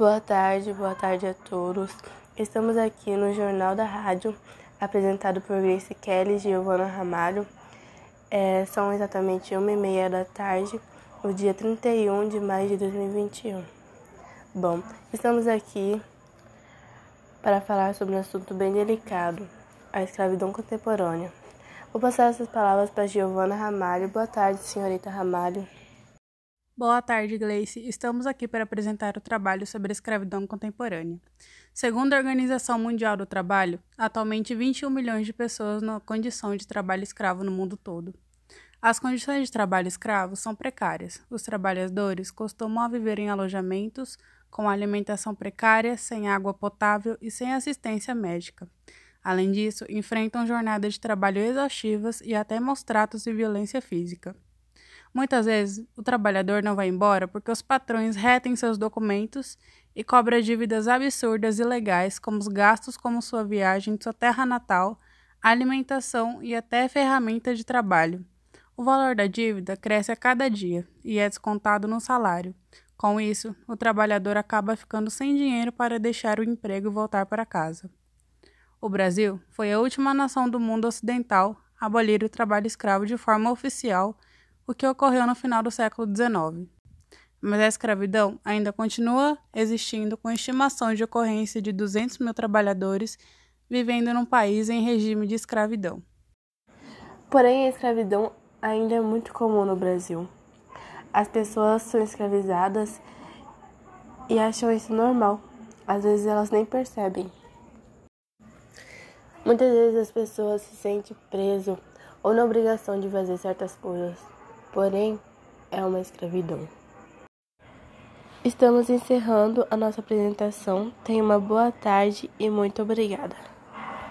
Boa tarde, boa tarde a todos. Estamos aqui no Jornal da Rádio, apresentado por Grace Kelly e Giovana Ramalho. É, são exatamente uma e meia da tarde, no dia 31 de maio de 2021. Bom, estamos aqui para falar sobre um assunto bem delicado, a escravidão contemporânea. Vou passar essas palavras para Giovana Ramalho. Boa tarde, senhorita Ramalho. Boa tarde, Gleice. Estamos aqui para apresentar o trabalho sobre a escravidão contemporânea. Segundo a Organização Mundial do Trabalho, atualmente 21 milhões de pessoas na condição de trabalho escravo no mundo todo. As condições de trabalho escravo são precárias. Os trabalhadores costumam viver em alojamentos com alimentação precária, sem água potável e sem assistência médica. Além disso, enfrentam jornadas de trabalho exaustivas e até maus tratos e violência física. Muitas vezes, o trabalhador não vai embora porque os patrões retem seus documentos e cobram dívidas absurdas e ilegais, como os gastos como sua viagem de sua terra natal, alimentação e até ferramentas de trabalho. O valor da dívida cresce a cada dia e é descontado no salário. Com isso, o trabalhador acaba ficando sem dinheiro para deixar o emprego e voltar para casa. O Brasil foi a última nação do mundo ocidental a abolir o trabalho escravo de forma oficial o que ocorreu no final do século XIX. Mas a escravidão ainda continua existindo, com estimação de ocorrência de 200 mil trabalhadores vivendo num país em regime de escravidão. Porém, a escravidão ainda é muito comum no Brasil. As pessoas são escravizadas e acham isso normal. Às vezes elas nem percebem. Muitas vezes as pessoas se sentem presas ou na obrigação de fazer certas coisas porém é uma escravidão. Estamos encerrando a nossa apresentação. Tenha uma boa tarde e muito obrigada.